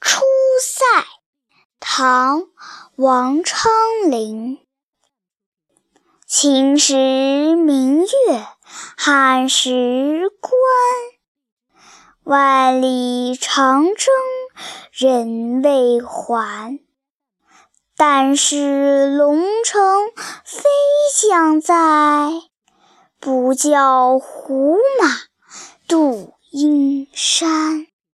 出塞唐王昌龄。秦时明月汉时关万里长征人未还。但使龙城飞将在不教胡马度阴山